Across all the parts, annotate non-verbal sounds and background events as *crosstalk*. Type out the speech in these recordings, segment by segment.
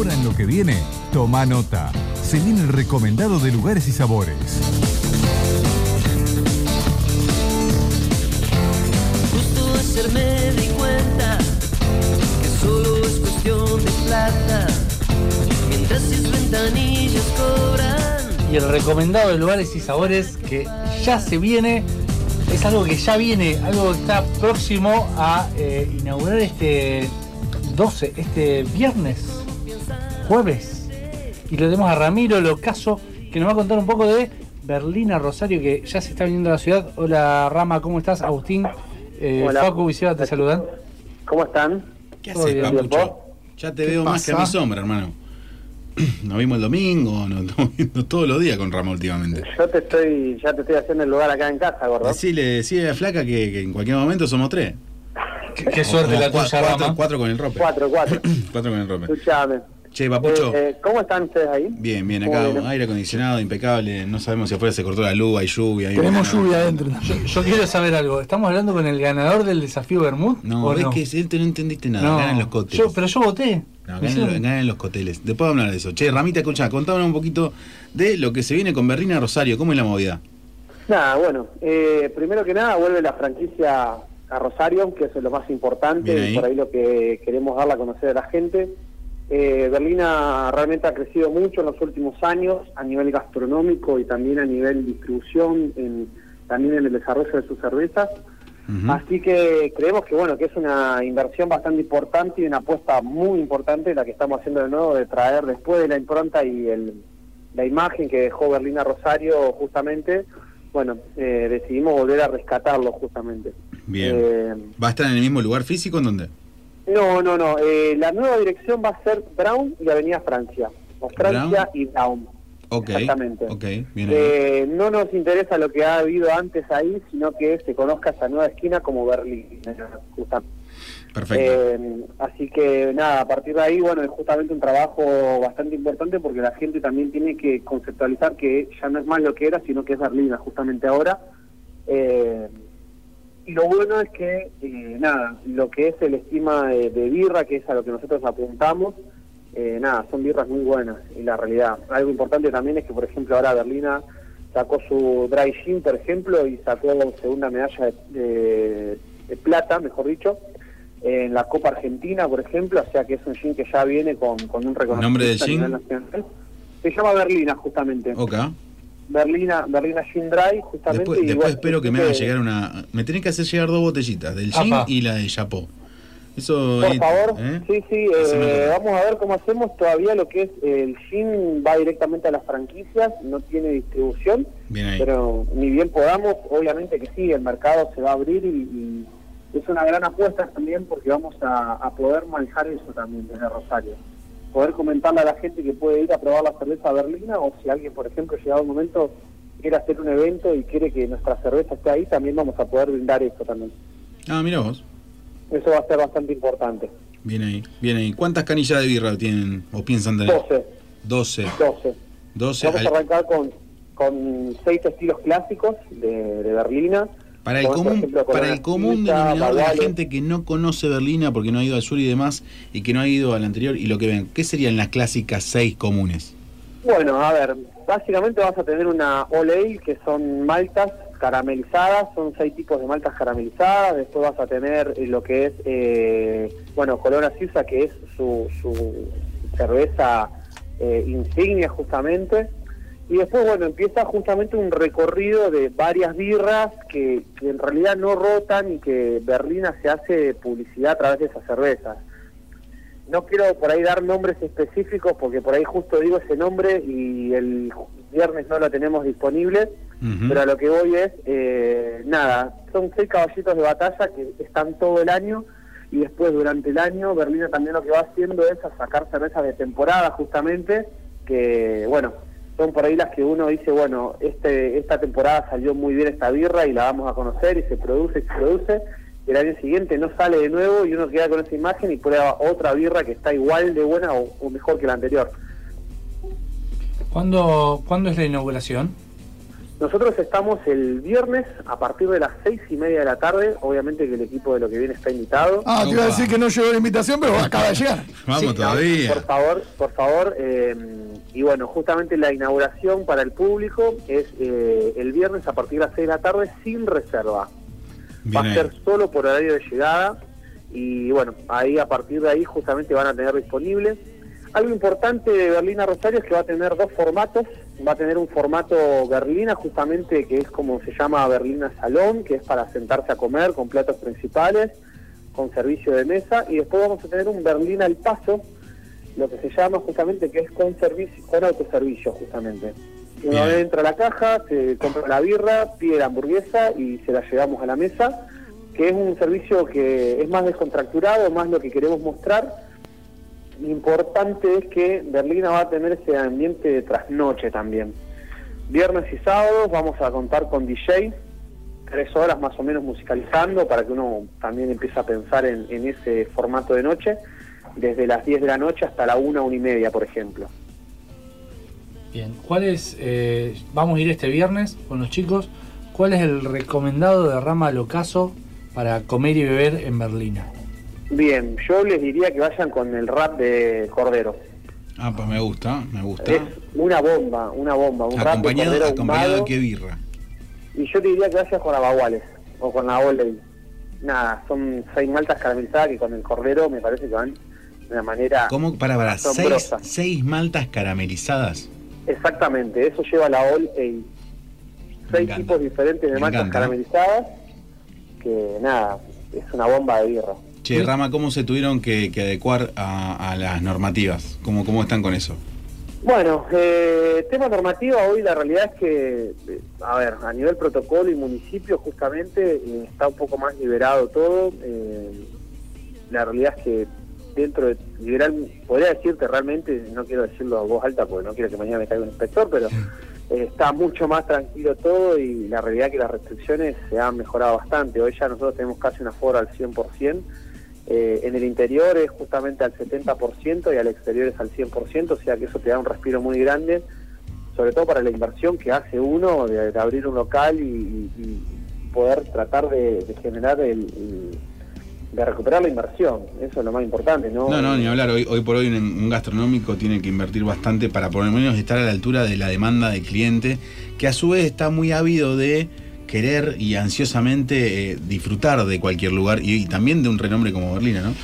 Ahora en lo que viene, toma nota. Se viene el recomendado de lugares y sabores. Justo ayer me di cuenta que solo es cuestión de plata. Mientras sus ventanillas cobran. Y el recomendado de lugares y sabores que ya se viene, es algo que ya viene, algo que está próximo a eh, inaugurar este 12, este viernes, jueves. Y lo tenemos a Ramiro Locaso, que nos va a contar un poco de Berlina Rosario, que ya se está viniendo a la ciudad. Hola Rama, ¿cómo estás? Agustín, eh, Hola. Facu y Seba te saludan. ¿Cómo están? ¿Qué haces, papucho? Ya te ¿Qué veo más que a mi sombra, hermano. *clears throat* Nos vimos el domingo, nos *laughs* estamos viendo todos los días con Rama últimamente. Yo te estoy, ya te estoy haciendo el lugar acá en casa, gordo. Decile, decile a la flaca que, que en cualquier momento somos tres. Qué, qué suerte la tuya, cuatro, Rama. cuatro con el rope. Cuatro, cuatro. *clears throat* Cuatro con el rope. Escuchame. Che, papucho. Eh, eh, ¿Cómo están ustedes ahí? Bien, bien, ¿Cómo acá vienen? aire acondicionado, impecable. No sabemos si afuera se cortó la luz, hay lluvia. hay Tenemos lluvia adentro. Yo, yo quiero saber algo. ¿Estamos hablando con el ganador del desafío Bermud? No, ¿o ves no? que él te no entendiste nada. No. Ganan los coteles. Yo, pero yo voté. No, ganan, los- ganan los coteles. Después vamos a hablar de eso. Che, Ramita, escucha, contanos un poquito de lo que se viene con Berlina Rosario. ¿Cómo es la movida? Nada, bueno, eh, primero que nada vuelve la franquicia a Rosario, que eso es lo más importante, Bien ahí. y por ahí lo que queremos darle a conocer a la gente. Eh, Berlina realmente ha crecido mucho en los últimos años a nivel gastronómico y también a nivel distribución, en, también en el desarrollo de sus cervezas. Así que creemos que bueno que es una inversión bastante importante y una apuesta muy importante la que estamos haciendo de nuevo de traer después de la impronta y el, la imagen que dejó Berlina Rosario justamente, bueno, eh, decidimos volver a rescatarlo justamente. Bien. Eh, ¿Va a estar en el mismo lugar físico en dónde? No, no, no, eh, la nueva dirección va a ser Brown y Avenida Francia, o Francia Brown. y Brown. Ok. Exactamente. Ok, bien. Eh, no nos interesa lo que ha habido antes ahí, sino que se conozca esa nueva esquina como Berlín, justamente. Perfecto. Eh, así que nada, a partir de ahí, bueno, es justamente un trabajo bastante importante porque la gente también tiene que conceptualizar que ya no es más lo que era, sino que es Berlina justamente ahora. Eh, y lo bueno es que, eh, nada, lo que es el estima de, de birra, que es a lo que nosotros apuntamos, eh, nada, son birras muy buenas, y la realidad. Algo importante también es que, por ejemplo, ahora Berlina sacó su dry gin, por ejemplo, y sacó la segunda medalla de, de- de plata, mejor dicho, en la Copa Argentina, por ejemplo, o sea que es un gin que ya viene con, con un reconocimiento ¿Nombre del gin? nacional. Se llama Berlina, justamente. ok. Berlina, Berlina Gin Dry, justamente. Después, y después bueno, espero que me así haga llegar una. Me tenés que hacer llegar dos botellitas, del gin y la de Chapó. Eso. Por favor, ¿eh? sí, sí, eh, vamos a ver cómo hacemos. Todavía lo que es el gin va directamente a las franquicias, no tiene distribución, Bien ahí. pero ni bien podamos, obviamente que sí, el mercado se va a abrir y, y es una gran apuesta también porque vamos a, a poder manejar eso también desde Rosario. Poder comentarle a la gente que puede ir a probar la cerveza berlina o si alguien, por ejemplo, llegado un momento quiere hacer un evento y quiere que nuestra cerveza esté ahí, también vamos a poder brindar eso también. Ah, mira vos. Eso va a ser bastante importante. Bien ahí, bien ahí. ¿Cuántas canillas de birra tienen o piensan tener? 12. 12. 12. 12. Vamos a arrancar con, con seis estilos clásicos de, de Berlina. Para el por común, ejemplo, para el común denominador de la gente que no conoce Berlina porque no ha ido al sur y demás y que no ha ido al anterior y lo que ven, ¿qué serían las clásicas seis comunes? Bueno, a ver, básicamente vas a tener una Ale, que son maltas caramelizadas, son seis tipos de maltas caramelizadas, después vas a tener eh, lo que es, eh, bueno, Corona Suiza, que es su, su cerveza eh, insignia justamente, y después, bueno, empieza justamente un recorrido de varias birras que, que en realidad no rotan y que Berlina se hace publicidad a través de esas cervezas. No quiero por ahí dar nombres específicos porque por ahí justo digo ese nombre y el viernes no lo tenemos disponible, pero a lo que voy es, eh, nada, son seis caballitos de batalla que están todo el año y después durante el año Berlina también lo que va haciendo es a sacar cervezas de temporada justamente, que bueno, son por ahí las que uno dice, bueno, este esta temporada salió muy bien esta birra y la vamos a conocer y se produce y se produce, y el año siguiente no sale de nuevo y uno queda con esa imagen y prueba otra birra que está igual de buena o, o mejor que la anterior. ¿Cuándo, ¿Cuándo es la inauguración? Nosotros estamos el viernes a partir de las seis y media de la tarde. Obviamente que el equipo de lo que viene está invitado. Ah, te iba a decir que no llegó la invitación, pero acaba de llegar. Vamos Sí, todavía. Por favor, por favor. eh, y bueno, justamente la inauguración para el público es eh, el viernes a partir de las 6 de la tarde sin reserva. Bien Va a ser solo por horario de llegada y bueno, ahí a partir de ahí justamente van a tener disponible. Algo importante de Berlina Rosario es que va a tener dos formatos. Va a tener un formato Berlina justamente que es como se llama Berlina Salón, que es para sentarse a comer con platos principales, con servicio de mesa. Y después vamos a tener un Berlina al paso, lo que se llama justamente que es con servicio, con autoservicio justamente. Uno Bien. entra a la caja, se compra la birra, pide la hamburguesa y se la llevamos a la mesa, que es un servicio que es más descontracturado, más lo que queremos mostrar. Lo importante es que Berlina va a tener ese ambiente de trasnoche también. Viernes y sábados vamos a contar con DJ, tres horas más o menos musicalizando para que uno también empiece a pensar en, ese formato de noche, desde las 10 de la noche hasta la 1, 1 y media, por ejemplo. Bien, ¿cuál es, eh, vamos a ir este viernes con los chicos, cuál es el recomendado de Rama Locaso para comer y beber en Berlina? Bien, yo les diría que vayan con el rap de Cordero. Ah, pues me gusta, me gusta. Es una bomba, una bomba, un rap de Acompañado, acompañado de qué birra. Y yo te diría que vayas con Abaguales o con la Oley. Nada, son seis maltas caramelizadas que con el Cordero me parece que van de una manera ¿Cómo? Para, para, seis, seis maltas caramelizadas. Exactamente, eso lleva la Ale. Seis tipos diferentes de Me maltas encanta. caramelizadas, que nada, es una bomba de birra. Che, Rama, ¿cómo se tuvieron que, que adecuar a, a las normativas? ¿Cómo, ¿Cómo están con eso? Bueno, eh, tema normativa, hoy la realidad es que, eh, a ver, a nivel protocolo y municipio justamente eh, está un poco más liberado todo. eh, la realidad es que dentro de liberal, podría decirte realmente, no quiero decirlo a voz alta porque no quiero que mañana me caiga un inspector, pero eh, está mucho más tranquilo todo y la realidad es que las restricciones se han mejorado bastante. Hoy ya nosotros tenemos casi una aforo al 100%. Eh, en el interior es justamente al 70% y al exterior es al 100%, o sea que eso te da un respiro muy grande, sobre todo para la inversión que hace uno de, abrir un local y, poder tratar de, generar el, el- de recuperar la inversión. Eso es lo más importante, ¿no? No, no, ni hablar. Hoy, hoy por hoy un, un gastronómico tiene que invertir bastante para por lo menos estar a la altura de la demanda del cliente, que a su vez está muy ávido de querer y ansiosamente eh, disfrutar de cualquier lugar y, también de un renombre como Berlina, ¿no?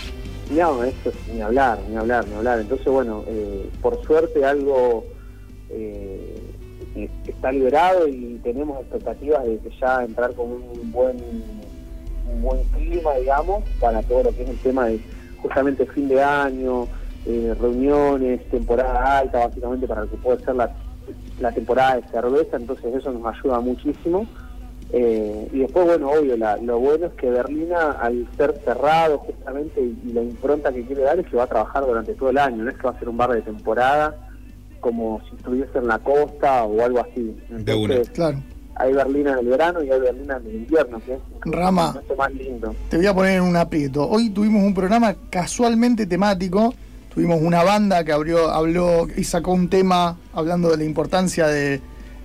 No, eso es ni hablar, ni hablar, ni hablar. Entonces, bueno, eh, por suerte algo eh, está liberado y tenemos expectativas de que ya entrar con un buen, un buen clima, digamos, para todo lo que es el tema de justamente fin de año, eh, reuniones, temporada alta, básicamente para lo que puede ser la, la temporada de cerveza. Entonces, eso nos ayuda muchísimo. Eh, y después, bueno, obvio, la- lo bueno es que Berlina, al ser cerrado justamente, y, y la impronta que quiere dar es que va a trabajar durante todo el año, no es que va a ser un bar de temporada como si estuviese en la costa o algo así. De una. Entonces, Claro. hay Berlina en el verano y hay Berlina en el invierno, que es Rama. más lindo. Te voy a poner en un aprieto. Hoy tuvimos un programa casualmente temático. Tuvimos una banda que abrió, habló y sacó un tema hablando de la importancia de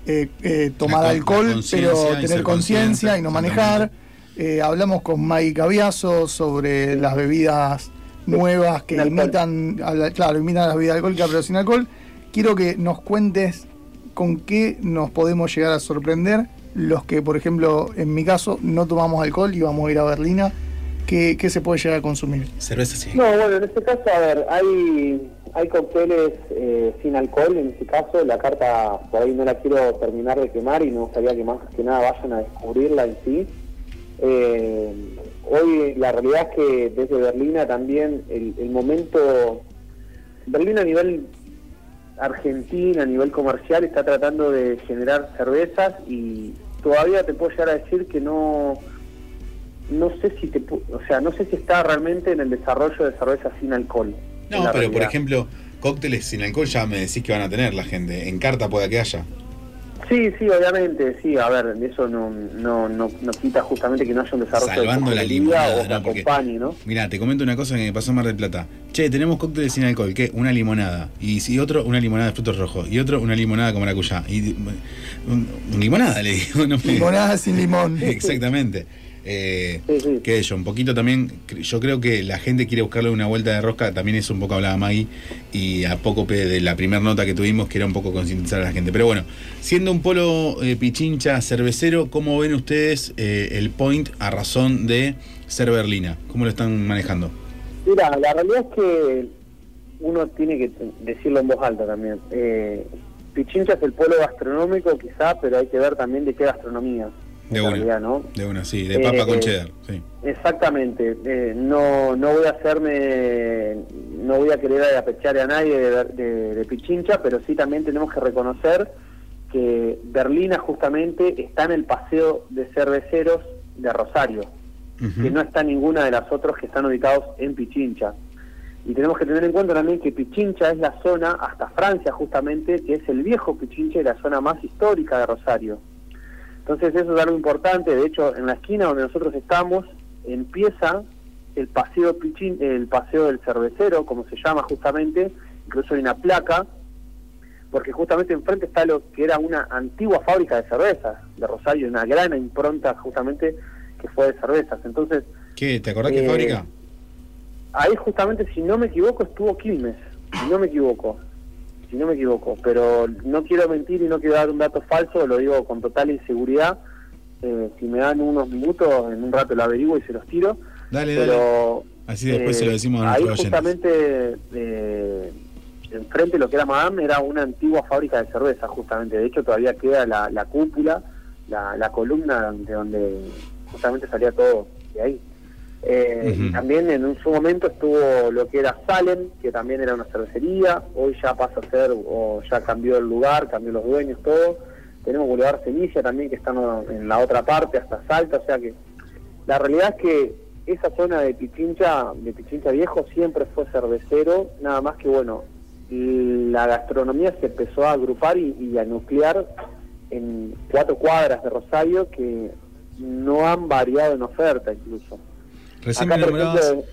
eh, eh, tomar La alcohol, la pero tener conciencia y no manejar. Eh, hablamos con Maggie Caviazo sobre las bebidas nuevas que imitan, a la- claro, imitan las bebidas alcohólicas pero sin alcohol. Quiero que nos cuentes con qué nos podemos llegar a sorprender los que, por ejemplo, en mi caso, no tomamos alcohol y vamos a ir a Berlina. ¿Qué, qué se puede llegar a consumir? Cerveza sí. No, bueno, en este caso, a ver, hay, hay cócteles eh, sin alcohol, en este caso, la carta por ahí no la quiero terminar de quemar y me gustaría que más que nada vayan a descubrirla en sí. Eh, hoy la realidad es que desde Berlina también el, momento, Berlina a nivel Argentina, a nivel comercial, está tratando de generar cervezas y todavía te puedo llegar a decir que no no sé si te o sea no sé si está realmente en el desarrollo de cervezas sin alcohol No, pero por ejemplo, cócteles sin alcohol ya me decís que van a tener la gente. En carta pueda que haya. sí sí obviamente sí a ver eso no no no, no quita justamente que no haya un desarrollo Salvando de la limonada, o que ¿no? Porque- acompañe no Mira, te comento una cosa que me pasó en Mar del Plata. Che, tenemos cócteles sin alcohol, ¿qué? Una limonada. Y si otro, una limonada de frutos rojos. Y otro, una limonada con maracuyá. Y un, un limonada, le digo. *laughs* No me- Limonada sin limón. *laughs* Exactamente. Eh, Sí, sí. sé yo, un poquito también, yo creo que la gente quiere buscarle una vuelta de rosca, también es un poco hablaba Maggie, y a poco de la primera nota que tuvimos, que era un poco concientizar a la gente. Pero bueno, siendo un polo eh, pichincha cervecero, ¿cómo ven ustedes eh, el point a razón de ser berlina? ¿Cómo lo están manejando? Mira, la realidad es que uno tiene que decirlo en voz alta también. Eh, Pichincha es el polo gastronómico quizá, pero hay que ver también de qué gastronomía. De en una. realidad, ¿no? De una, sí, de papa Eh, con cheddar, sí. Exactamente. Eh, no, no voy a hacerme, no voy a querer apechar a nadie de, de- de Pichincha, pero sí también tenemos que reconocer que Berlina justamente está en el paseo de cerveceros de Rosario que no está ninguna de las otras que están ubicados en Pichincha. Y tenemos que tener en cuenta también que Pichincha es la zona, hasta Francia justamente, que es el viejo Pichincha y la zona más histórica de Rosario. Entonces eso es algo importante, de hecho en la esquina donde nosotros estamos empieza el paseo Pichin, el paseo del cervecero, como se llama justamente, incluso hay una placa, porque justamente enfrente está lo que era una antigua fábrica de cervezas de Rosario, una gran impronta justamente que fue de cervezas. Entonces, ¿Qué? ¿Te acordás qué eh, fábrica? ahí justamente, si no me equivoco, estuvo Quilmes, si no me equivoco, si no me equivoco, pero no quiero mentir y no quiero dar un dato falso, lo digo con total inseguridad. Eh, si me dan unos minutos, en un rato lo averiguo y se los tiro. Dale, dale. Así después eh, se lo decimos a ahí justamente eh, enfrente lo que era Madame era una antigua fábrica de cerveza justamente de hecho todavía queda la, la cúpula la, la columna de donde justamente salía todo de ahí Eh, y también en un, su momento estuvo lo que era Salem que también era una cervecería. Hoy ya pasa a ser o ya cambió el lugar cambió los dueños todo. Tenemos Boulevard Semilla también que está en la otra parte hasta Salta o sea que la realidad es que esa zona de Pichincha, de Pichincha Viejo, siempre fue cervecero, nada más que bueno, la gastronomía se empezó a agrupar y, y a nuclear en cuatro cuadras de Rosario que no han variado en oferta incluso. Recién Acá, me nombrabas. ejemplo,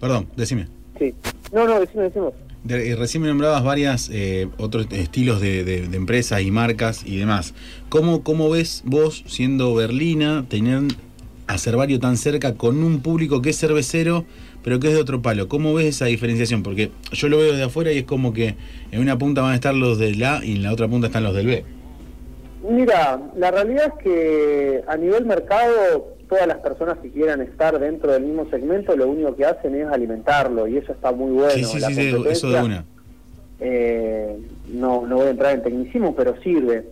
Perdón, decime. sí. No, no, decimos, decimos. De- eh, recién me nombrabas varias eh, otros estilos de, de- de empresas y marcas y demás. ¿Cómo, ¿Cómo ves vos, siendo Berlina, tener a Cervario tan cerca con un público que es cervecero, pero que es de otro palo? ¿Cómo ves esa diferenciación? Porque yo lo veo de afuera y es como que en una punta van a estar los del A y en la otra punta están los del B. Mira, la realidad es que a nivel mercado, todas las personas que quieran estar dentro del mismo segmento, lo único que hacen es alimentarlo y eso está muy bueno. sí, sí, La sí, eso de una. eh, no, no voy a entrar en tecnicismo, pero sirve.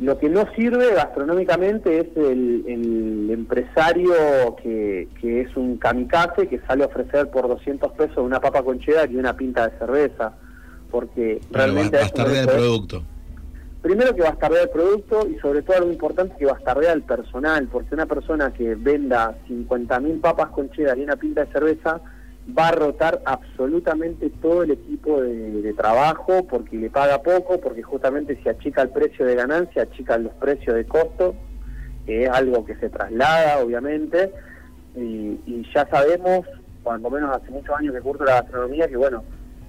Lo que no sirve gastronómicamente es el, el empresario que, que es un kamikaze que sale a ofrecer por 200 pesos una papa con cheddar y una pinta de cerveza, porque Pero realmente... a eso no bastardea le el podés- producto. Primero que bastardear el producto y sobre todo algo importante que bastardear el personal, porque una persona que venda 50.000 papas con cheddar y una pinta de cerveza va a rotar absolutamente todo el equipo de, trabajo porque le paga poco, porque justamente si achica el precio de ganancia, achica los precios de costo, que es algo que se traslada obviamente, y, y ya sabemos, cuando menos hace muchos años que curso la gastronomía, que bueno,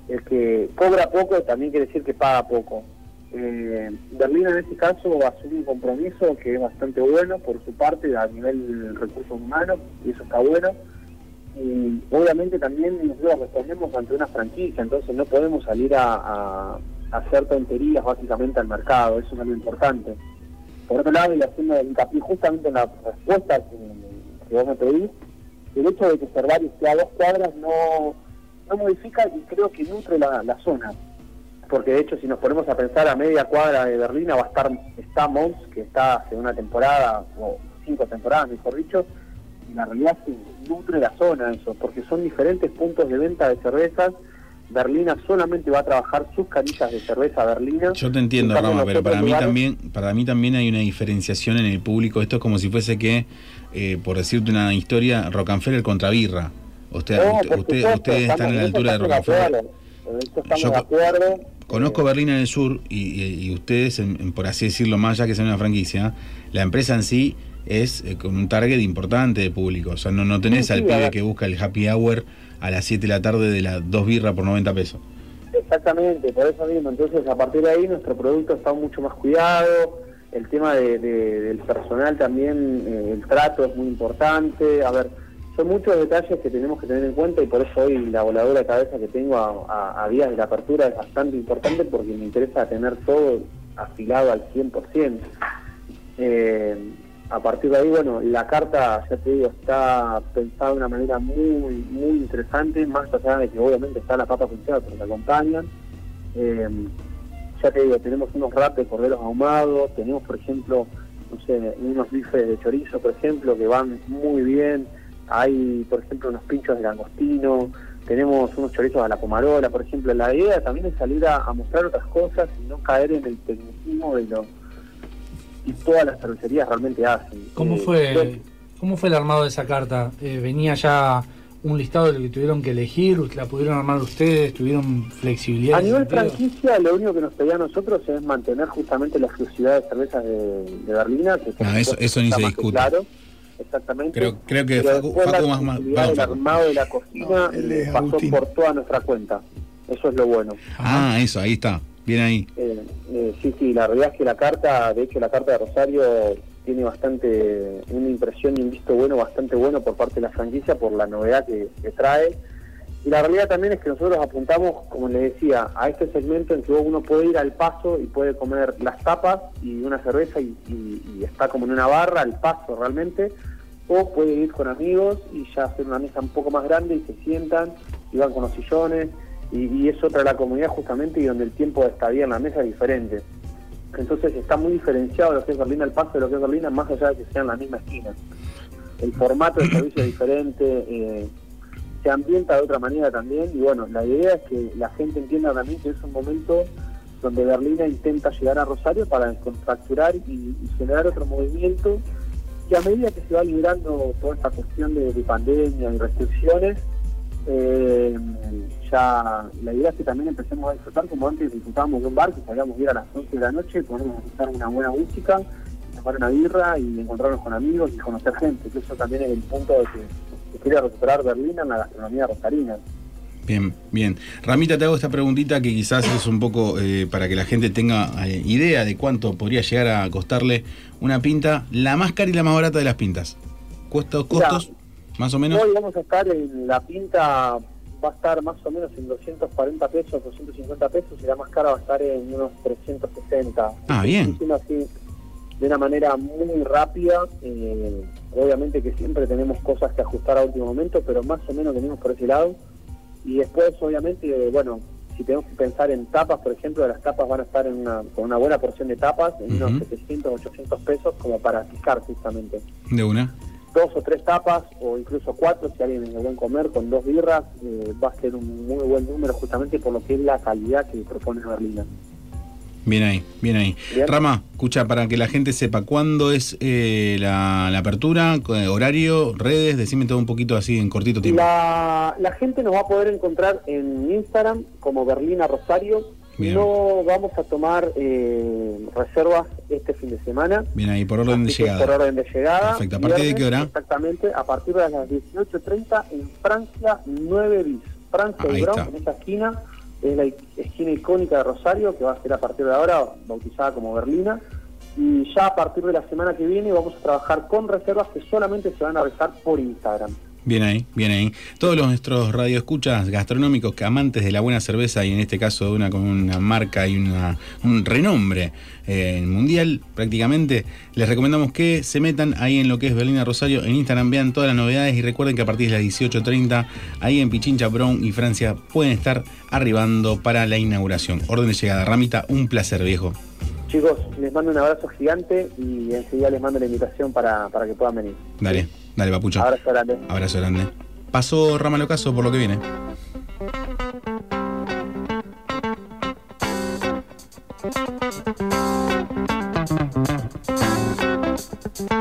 el que cobra poco también quiere decir que paga poco. Eh, Berlín en este caso asume un compromiso que es bastante bueno por su parte a nivel recursos humanos y eso está bueno. Y obviamente también nosotros respondemos ante una franquicia entonces no podemos salir a, hacer tonterías básicamente al mercado eso es algo importante. Por otro lado y haciendo justamente en la respuesta que, que vos me pedís el hecho de que Cervario esté a dos cuadras no, no modifica y creo que nutre la zona porque de hecho si nos ponemos a pensar a media cuadra de Berlina va a estar está Mons, que está hace una temporada o cinco temporadas mejor dicho y la realidad que nutre la zona eso porque son diferentes puntos de venta de cervezas Berlina solamente va a trabajar sus canillas de cerveza Berlina Yo te entiendo, Rama, pero para mí lugares- también, para mí también hay una diferenciación en el público. Esto es como si fuese que, eh, por decirte una historia, Rockefeller contra Birra. Usted, No, usted- usted- ustedes están a la altura de Rockefeller. Yo de acuerdo Conozco Eh, Berlín en el sur y, y- y ustedes, en- en- por así decirlo, más allá que sea una franquicia, la empresa en sí es eh, con un target importante de público. O sea, no, no tenés Sí, al sí, pibe que busca el happy hour a las 7 de la tarde de las dos birras por 90 pesos. Exactamente, por eso mismo. Entonces, a partir de ahí, nuestro producto está mucho más cuidado. El tema de- de- del personal también, eh, el trato es muy importante. A ver, son muchos detalles que tenemos que tener en cuenta y por eso hoy la voladora de cabeza que tengo a, a- a días de la apertura es bastante importante porque me interesa tener todo afilado al 100%. Eh, a partir de ahí, bueno, la carta, ya te digo, está pensada de una manera muy, muy interesante, más allá de que obviamente está la papa pinchada que nos acompañan. Eh, ya te digo, tenemos unos wraps de corderos ahumados, tenemos, por ejemplo, no sé, unos bifes de chorizo, por ejemplo, que van muy bien. Hay, por ejemplo, unos pinchos de langostino, tenemos unos chorizos a la pomarola, por ejemplo. La idea también es salir a, a mostrar otras cosas y no caer en el tecnicismo de lo y todas las cervecerías realmente hacen. ¿Cómo Eh, fue, ¿Cómo fue el armado de esa carta? Eh, ¿Venía ya un listado de lo que tuvieron que elegir? ¿La pudieron armar ustedes? ¿Tuvieron flexibilidad? A nivel sentido? franquicia, lo único que nos pedía a nosotros es mantener justamente la exclusividad de cervezas de, de Berlina. Que Ah, eso- eso ni se discute. Claro, exactamente. Creo- creo que Facu- Facu la más- Facu. armado de la cocina No, pasó Agustín. por toda nuestra cuenta. Eso es lo bueno. Ah, eso, ahí está. Bien ahí. Eh, eh, sí, sí, la realidad es que la carta, de hecho la carta de Rosario tiene bastante, una impresión y un visto bueno bastante bueno por parte de la franquicia por la novedad que, que trae. Y la realidad también es que nosotros apuntamos, como les decía, a este segmento en que uno puede ir al paso y puede comer las tapas y una cerveza y, está como en una barra al paso realmente, o puede ir con amigos y ya hacer una mesa un poco más grande y se sientan y van con los sillones y, es otra la comunidad justamente y donde el tiempo de estadía en la mesa es diferente. Entonces está muy diferenciado lo que es Berlín al paso de lo que es Berlín, más allá de que sean la misma esquina. El formato de servicio es diferente, eh, se ambienta de otra manera también y bueno, la idea es que la gente entienda también que es un momento donde Berlina intenta llegar a Rosario para descontracturar y, generar otro movimiento que a medida que se va liberando toda esta cuestión de, de pandemia y restricciones, eh, ya la idea es que también empecemos a disfrutar como antes disfrutábamos de un bar, que salíamos ir a las 11 de la noche, ponernos a escuchar una buena música, tomar una birra y encontrarnos con amigos y conocer gente, que eso también es el punto de que quiere recuperar Berlín en la gastronomía rosarina. Bien, bien. Ramita, te hago esta preguntita que quizás es un poco eh, para que la gente tenga eh, idea de cuánto podría llegar a costarle una pinta, la más cara y la más barata de las pintas. ¿Costos, Mira, costos más o menos? Hoy vamos a estar en la pinta, va a estar más o menos en 240 pesos, 250 pesos, y la más cara va a estar en unos 360. Ah, bien. Así, de una manera muy rápida, eh, obviamente que siempre tenemos cosas que ajustar a último momento, pero más o menos venimos por ese lado. Y después, obviamente, bueno, si tenemos que pensar en tapas, por ejemplo, las tapas van a estar en una, con una buena porción de tapas, en unos 700, 800 pesos, como para picar justamente De una. dos o tres tapas o incluso cuatro si alguien es de buen comer con dos birras eh, va a ser un muy buen número justamente por lo que es la calidad que propone Berlina Bien ahí, bien ahí. Bien. Rama, escucha, para que la gente sepa cuándo es eh, la, la apertura, eh, horario, redes, decime todo un poquito así en cortito tiempo. la, la gente nos va a poder encontrar en Instagram como Berlina Rosario Bien. no vamos a tomar eh, reservas este fin de semana Bien ahí, por orden de llegada. por orden de llegada Perfecto. ¿A partir de qué hora? exactamente a partir de las 18.30 en Francia 9 bis Francia Ahí y en esa esquina es la esquina icónica de Rosario, que va a ser a partir de ahora bautizada como Berlina. Y ya a partir de la semana que viene vamos a trabajar con reservas que solamente se van a realizar por Instagram. Bien ahí, bien ahí. Todos los nuestros radioescuchas gastronómicos que amantes de la buena cerveza y en este caso de una con una marca y un renombre eh, mundial prácticamente, les recomendamos que se metan ahí en lo que es Berlina Rosario en Instagram, vean todas las novedades y recuerden que a partir de las 18.30 ahí en Pichincha, Brown y Francia pueden estar arribando para la inauguración. Orden de llegada, Ramita, un placer viejo. Chicos, les mando un abrazo gigante y enseguida les mando la invitación para, para que puedan venir. Dale, dale, Papucho. Abrazo grande. Abrazo grande. Pasó Ramal Ocaso por lo que viene.